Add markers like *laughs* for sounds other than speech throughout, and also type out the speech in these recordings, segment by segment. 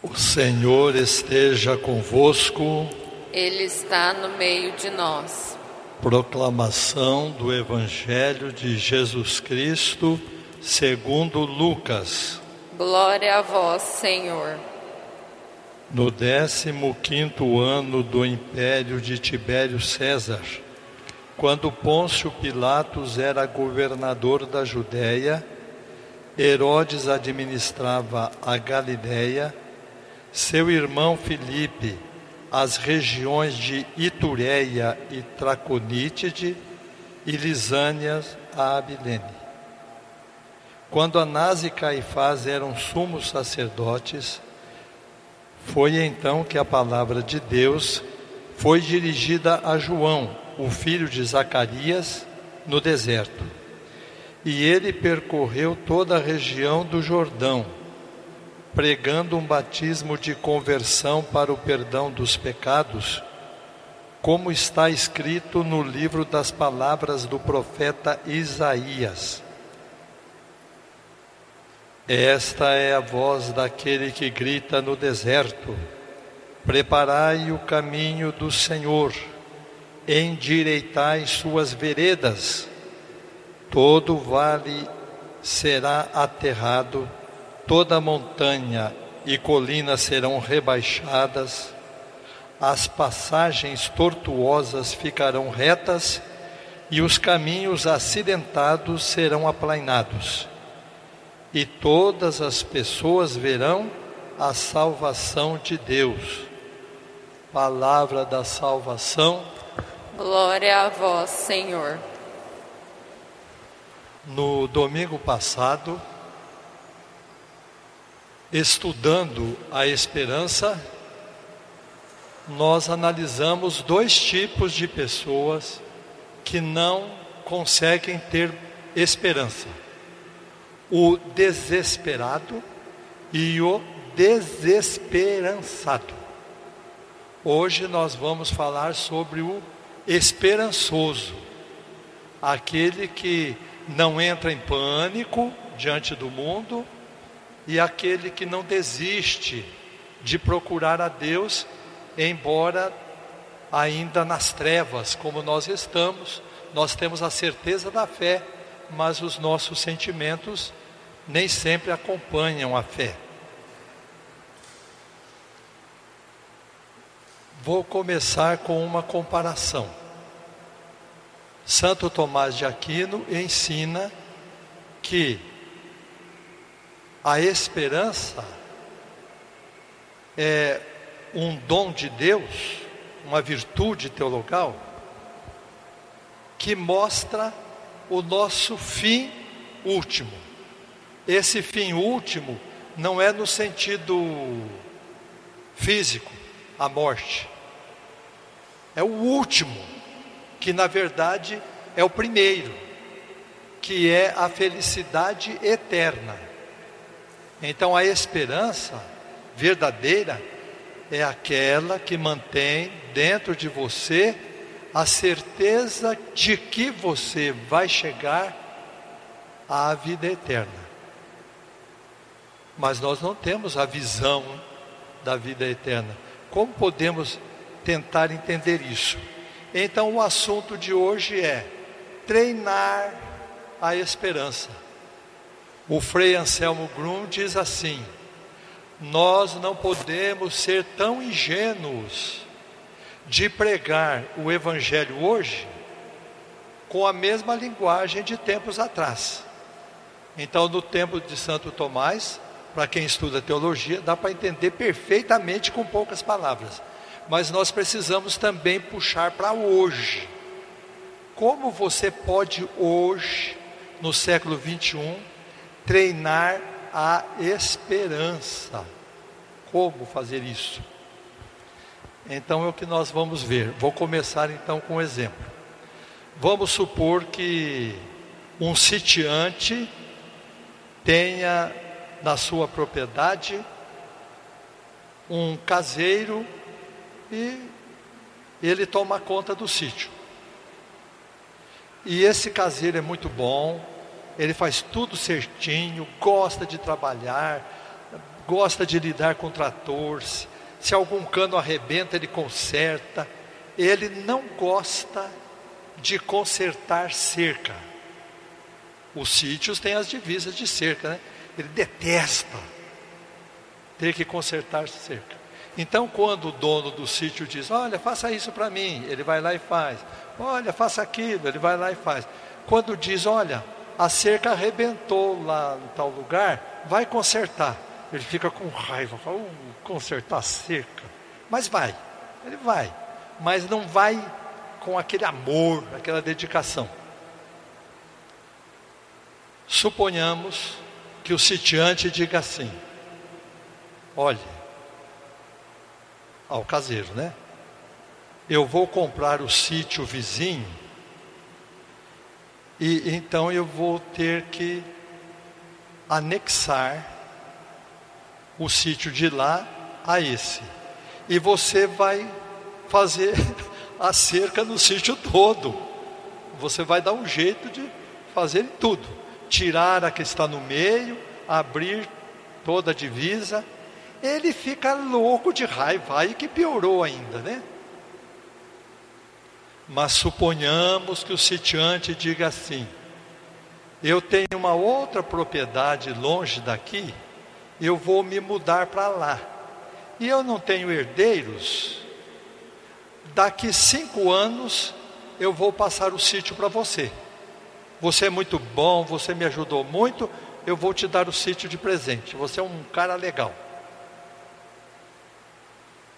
O Senhor esteja convosco. Ele está no meio de nós. Proclamação do Evangelho de Jesus Cristo, segundo Lucas. Glória a vós, Senhor. No décimo quinto ano do império de Tibério César, quando Pôncio Pilatos era governador da Judéia, Herodes administrava a Galiléia, seu irmão Filipe, as regiões de Itureia e Traconítide e Lisânias a Abilene. Quando Anás e Caifás eram sumos sacerdotes, foi então que a palavra de Deus foi dirigida a João, o filho de Zacarias, no deserto. E ele percorreu toda a região do Jordão, pregando um batismo de conversão para o perdão dos pecados, como está escrito no livro das palavras do profeta Isaías. Esta é a voz daquele que grita no deserto: Preparai o caminho do Senhor, endireitai suas veredas. Todo vale será aterrado, toda montanha e colina serão rebaixadas, as passagens tortuosas ficarão retas e os caminhos acidentados serão aplainados e todas as pessoas verão a salvação de Deus. Palavra da salvação. Glória a vós, Senhor. No domingo passado, estudando a esperança, nós analisamos dois tipos de pessoas que não conseguem ter esperança o desesperado e o desesperançado. Hoje nós vamos falar sobre o esperançoso, aquele que não entra em pânico diante do mundo e aquele que não desiste de procurar a Deus, embora ainda nas trevas, como nós estamos, nós temos a certeza da fé, mas os nossos sentimentos nem sempre acompanham a fé. Vou começar com uma comparação. Santo Tomás de Aquino ensina que a esperança é um dom de Deus, uma virtude teologal, que mostra o nosso fim último. Esse fim último não é no sentido físico, a morte. É o último, que na verdade é o primeiro, que é a felicidade eterna. Então a esperança verdadeira é aquela que mantém dentro de você a certeza de que você vai chegar à vida eterna mas nós não temos a visão da vida eterna. Como podemos tentar entender isso? Então, o assunto de hoje é treinar a esperança. O Frei Anselmo Grum diz assim: Nós não podemos ser tão ingênuos de pregar o Evangelho hoje com a mesma linguagem de tempos atrás. Então, no tempo de Santo Tomás, para quem estuda teologia, dá para entender perfeitamente com poucas palavras. Mas nós precisamos também puxar para hoje. Como você pode hoje, no século 21, treinar a esperança? Como fazer isso? Então é o que nós vamos ver. Vou começar então com um exemplo. Vamos supor que um sitiante tenha na sua propriedade um caseiro e ele toma conta do sítio. E esse caseiro é muito bom, ele faz tudo certinho, gosta de trabalhar, gosta de lidar com trator, se, se algum cano arrebenta, ele conserta. Ele não gosta de consertar cerca. Os sítios têm as divisas de cerca, né? Ele detesta ter que consertar cerca. Então, quando o dono do sítio diz: Olha, faça isso para mim, ele vai lá e faz. Olha, faça aquilo, ele vai lá e faz. Quando diz: Olha, a cerca arrebentou lá em tal lugar, vai consertar. Ele fica com raiva, fala: uh, consertar a cerca. Mas vai, ele vai, mas não vai com aquele amor, aquela dedicação. Suponhamos que o sitiante diga assim: olhe, ao caseiro, né? Eu vou comprar o sítio vizinho e então eu vou ter que anexar o sítio de lá a esse. E você vai fazer *laughs* a cerca no sítio todo. Você vai dar um jeito de fazer tudo. Tirar a que está no meio, abrir toda a divisa. Ele fica louco de raiva, aí que piorou ainda, né? Mas suponhamos que o sitiante diga assim: eu tenho uma outra propriedade longe daqui, eu vou me mudar para lá. E eu não tenho herdeiros, daqui cinco anos eu vou passar o sítio para você. Você é muito bom, você me ajudou muito, eu vou te dar o sítio de presente. Você é um cara legal.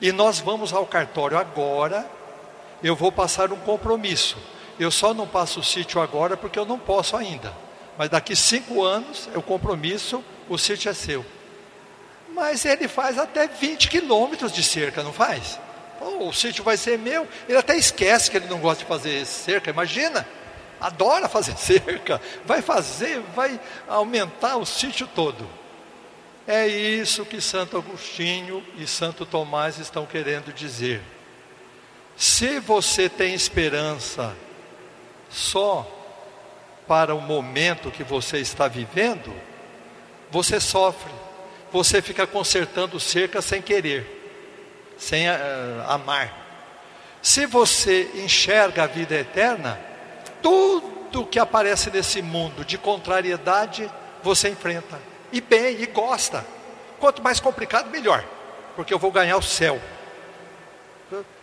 E nós vamos ao cartório agora, eu vou passar um compromisso. Eu só não passo o sítio agora porque eu não posso ainda. Mas daqui cinco anos, é o compromisso, o sítio é seu. Mas ele faz até 20 quilômetros de cerca, não faz? o sítio vai ser meu. Ele até esquece que ele não gosta de fazer cerca, imagina. Adora fazer *laughs* cerca, vai fazer, vai aumentar o sítio todo. É isso que Santo Agostinho e Santo Tomás estão querendo dizer. Se você tem esperança só para o momento que você está vivendo, você sofre, você fica consertando cerca sem querer sem uh, amar. Se você enxerga a vida eterna, tudo que aparece nesse mundo de contrariedade, você enfrenta. E bem, e gosta. Quanto mais complicado, melhor. Porque eu vou ganhar o céu.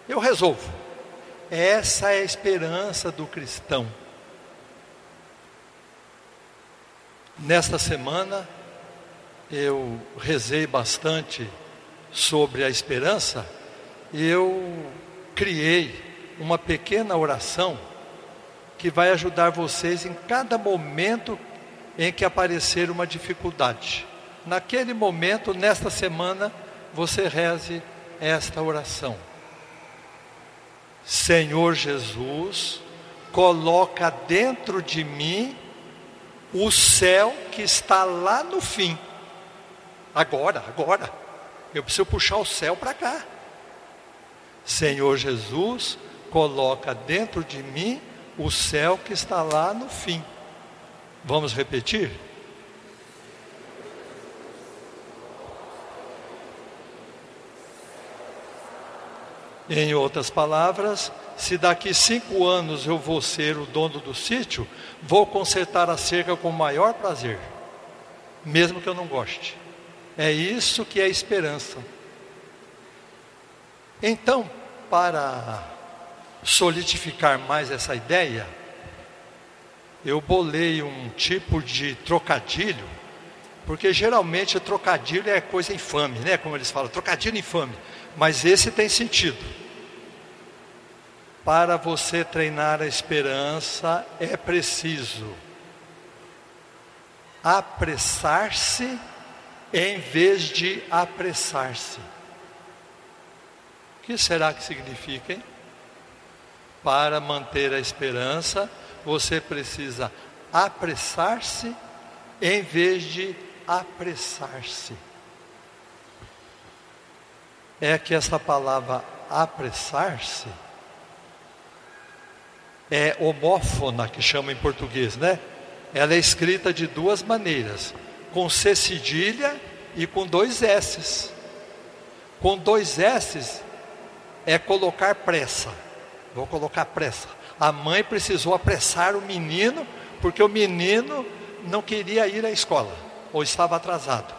Eu resolvo. Essa é a esperança do cristão. Nesta semana, eu rezei bastante sobre a esperança, eu criei uma pequena oração que vai ajudar vocês em cada momento em que aparecer uma dificuldade. Naquele momento, nesta semana, você reze esta oração. Senhor Jesus, coloca dentro de mim o céu que está lá no fim. Agora, agora. Eu preciso puxar o céu para cá. Senhor Jesus, coloca dentro de mim o céu que está lá no fim. Vamos repetir? Em outras palavras, se daqui cinco anos eu vou ser o dono do sítio, vou consertar a cerca com o maior prazer, mesmo que eu não goste. É isso que é esperança. Então, para solidificar mais essa ideia, eu bolei um tipo de trocadilho, porque geralmente trocadilho é coisa infame, né? Como eles falam, trocadilho infame. Mas esse tem sentido. Para você treinar a esperança, é preciso apressar-se em vez de apressar-se. O que será que significa, hein? Para manter a esperança, você precisa apressar-se em vez de apressar-se. É que essa palavra apressar-se é homófona, que chama em português, né? Ela é escrita de duas maneiras com C cedilha e com dois S's. Com dois S's é colocar pressa. Vou colocar pressa. A mãe precisou apressar o menino, porque o menino não queria ir à escola, ou estava atrasado.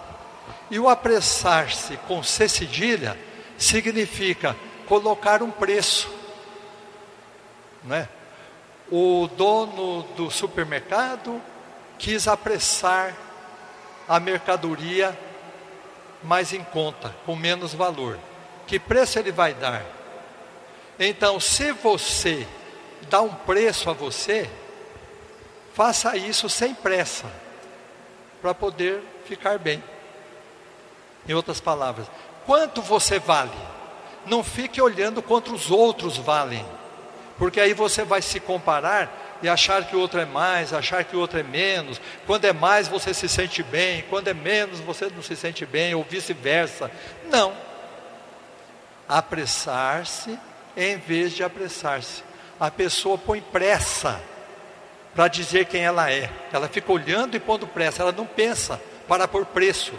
E o apressar-se com C cedilha significa colocar um preço. Não é? O dono do supermercado quis apressar a mercadoria mais em conta, com menos valor. Que preço ele vai dar? Então, se você dá um preço a você, faça isso sem pressa, para poder ficar bem. Em outras palavras, quanto você vale? Não fique olhando quanto os outros valem, porque aí você vai se comparar e achar que o outro é mais, achar que o outro é menos. Quando é mais, você se sente bem, quando é menos, você não se sente bem, ou vice-versa. Não. Apressar-se em vez de apressar-se. A pessoa põe pressa para dizer quem ela é. Ela fica olhando e pondo pressa, ela não pensa para pôr preço.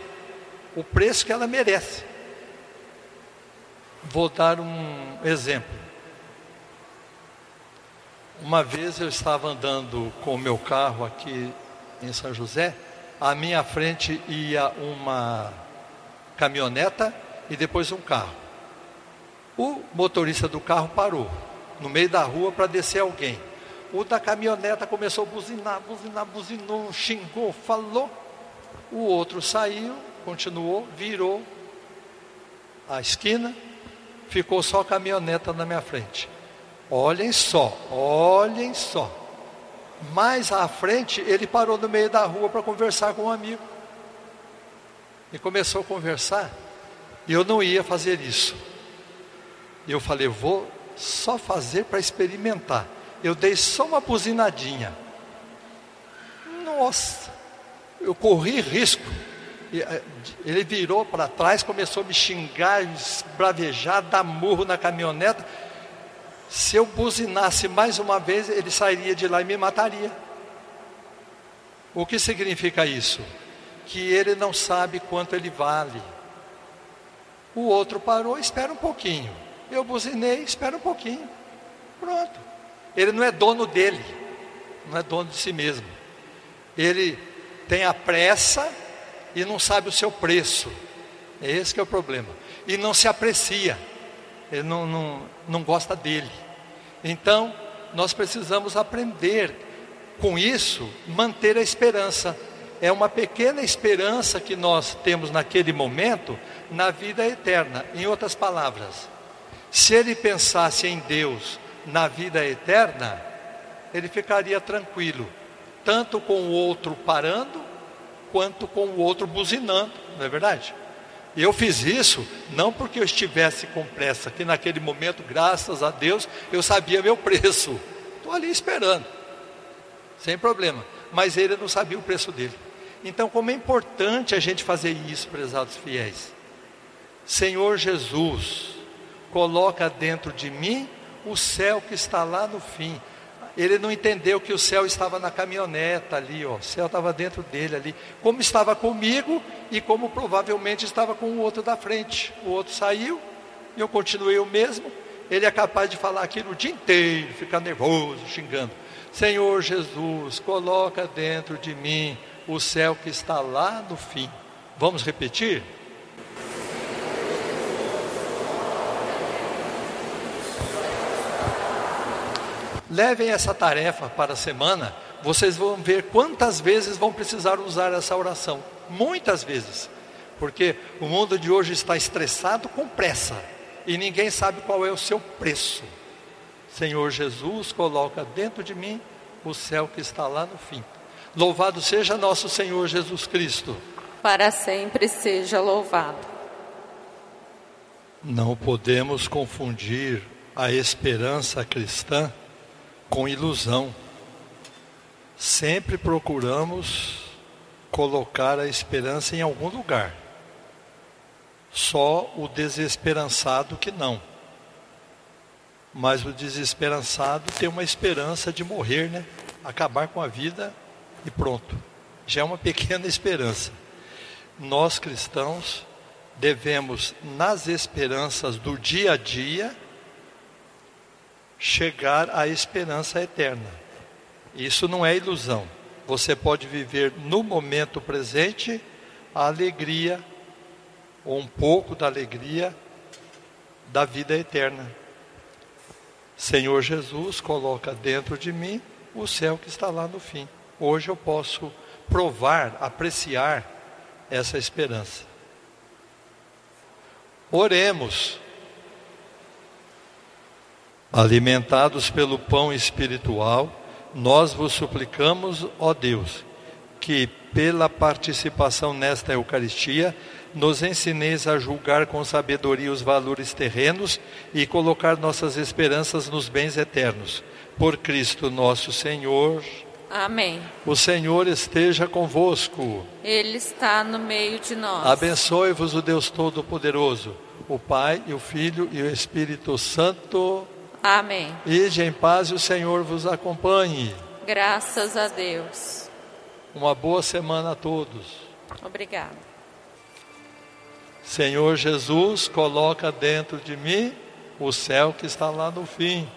O preço que ela merece. Vou dar um exemplo. Uma vez eu estava andando com o meu carro aqui em São José, à minha frente ia uma caminhoneta e depois um carro. O motorista do carro parou no meio da rua para descer alguém. O da caminhoneta começou a buzinar, buzinar, buzinou, xingou, falou. O outro saiu, continuou, virou a esquina, ficou só a caminhoneta na minha frente. Olhem só, olhem só. Mais à frente, ele parou no meio da rua para conversar com um amigo. E começou a conversar. E eu não ia fazer isso. E eu falei, vou só fazer para experimentar. Eu dei só uma buzinadinha. Nossa, eu corri risco. Eh, ele virou para trás, começou a me xingar, esbravejar, dar murro na caminhoneta. Se eu buzinasse mais uma vez, ele sairia de lá e me mataria. O que significa isso? Que ele não sabe quanto ele vale. O outro parou, espera um pouquinho. Eu buzinei, espera um pouquinho. Pronto. Ele não é dono dele, não é dono de si mesmo. Ele tem a pressa e não sabe o seu preço. Esse que é o problema. E não se aprecia ele não, não, não gosta dele. Então, nós precisamos aprender com isso, manter a esperança. É uma pequena esperança que nós temos naquele momento na vida eterna. Em outras palavras, se ele pensasse em Deus na vida eterna, ele ficaria tranquilo, tanto com o outro parando, quanto com o outro buzinando, não é verdade? Eu fiz isso não porque eu estivesse com pressa, que naquele momento, graças a Deus, eu sabia meu preço. Estou ali esperando, sem problema. Mas ele não sabia o preço dele. Então, como é importante a gente fazer isso, prezados fiéis. Senhor Jesus, coloca dentro de mim o céu que está lá no fim. Ele não entendeu que o céu estava na caminhoneta ali, ó. O céu estava dentro dele ali. Como estava comigo e como provavelmente estava com o outro da frente. O outro saiu e eu continuei o mesmo. Ele é capaz de falar aquilo o dia inteiro, ficar nervoso, xingando. Senhor Jesus, coloca dentro de mim o céu que está lá no fim. Vamos repetir? Levem essa tarefa para a semana, vocês vão ver quantas vezes vão precisar usar essa oração. Muitas vezes. Porque o mundo de hoje está estressado com pressa e ninguém sabe qual é o seu preço. Senhor Jesus, coloca dentro de mim o céu que está lá no fim. Louvado seja nosso Senhor Jesus Cristo. Para sempre seja louvado. Não podemos confundir a esperança cristã com ilusão. Sempre procuramos colocar a esperança em algum lugar. Só o desesperançado que não. Mas o desesperançado tem uma esperança de morrer, né? Acabar com a vida e pronto. Já é uma *laughs* pequena esperança. nós cristãos devemos, nas esperanças do dia a dia, chegar à esperança eterna. Isso não é ilusão. Você pode viver no momento presente a alegria, ou um pouco da alegria da vida eterna. Senhor Jesus coloca dentro de mim o céu que está lá no fim. Hoje eu posso provar, apreciar essa esperança. Oremos. Alimentados pelo pão espiritual, nós vos suplicamos, ó Deus, que pela participação nesta Eucaristia nos ensineis a julgar com sabedoria os valores terrenos e colocar nossas esperanças nos bens eternos. Por Cristo nosso Senhor. Amém. O Senhor esteja convosco. Ele está no meio de nós. Abençoe-vos o Deus Todo-Poderoso, o Pai e o Filho e o Espírito Santo. Amém. Ide em paz e o Senhor vos acompanhe. Graças a Deus. Uma boa semana a todos. Obrigada. Senhor Jesus, coloca dentro de mim o céu que está lá no fim.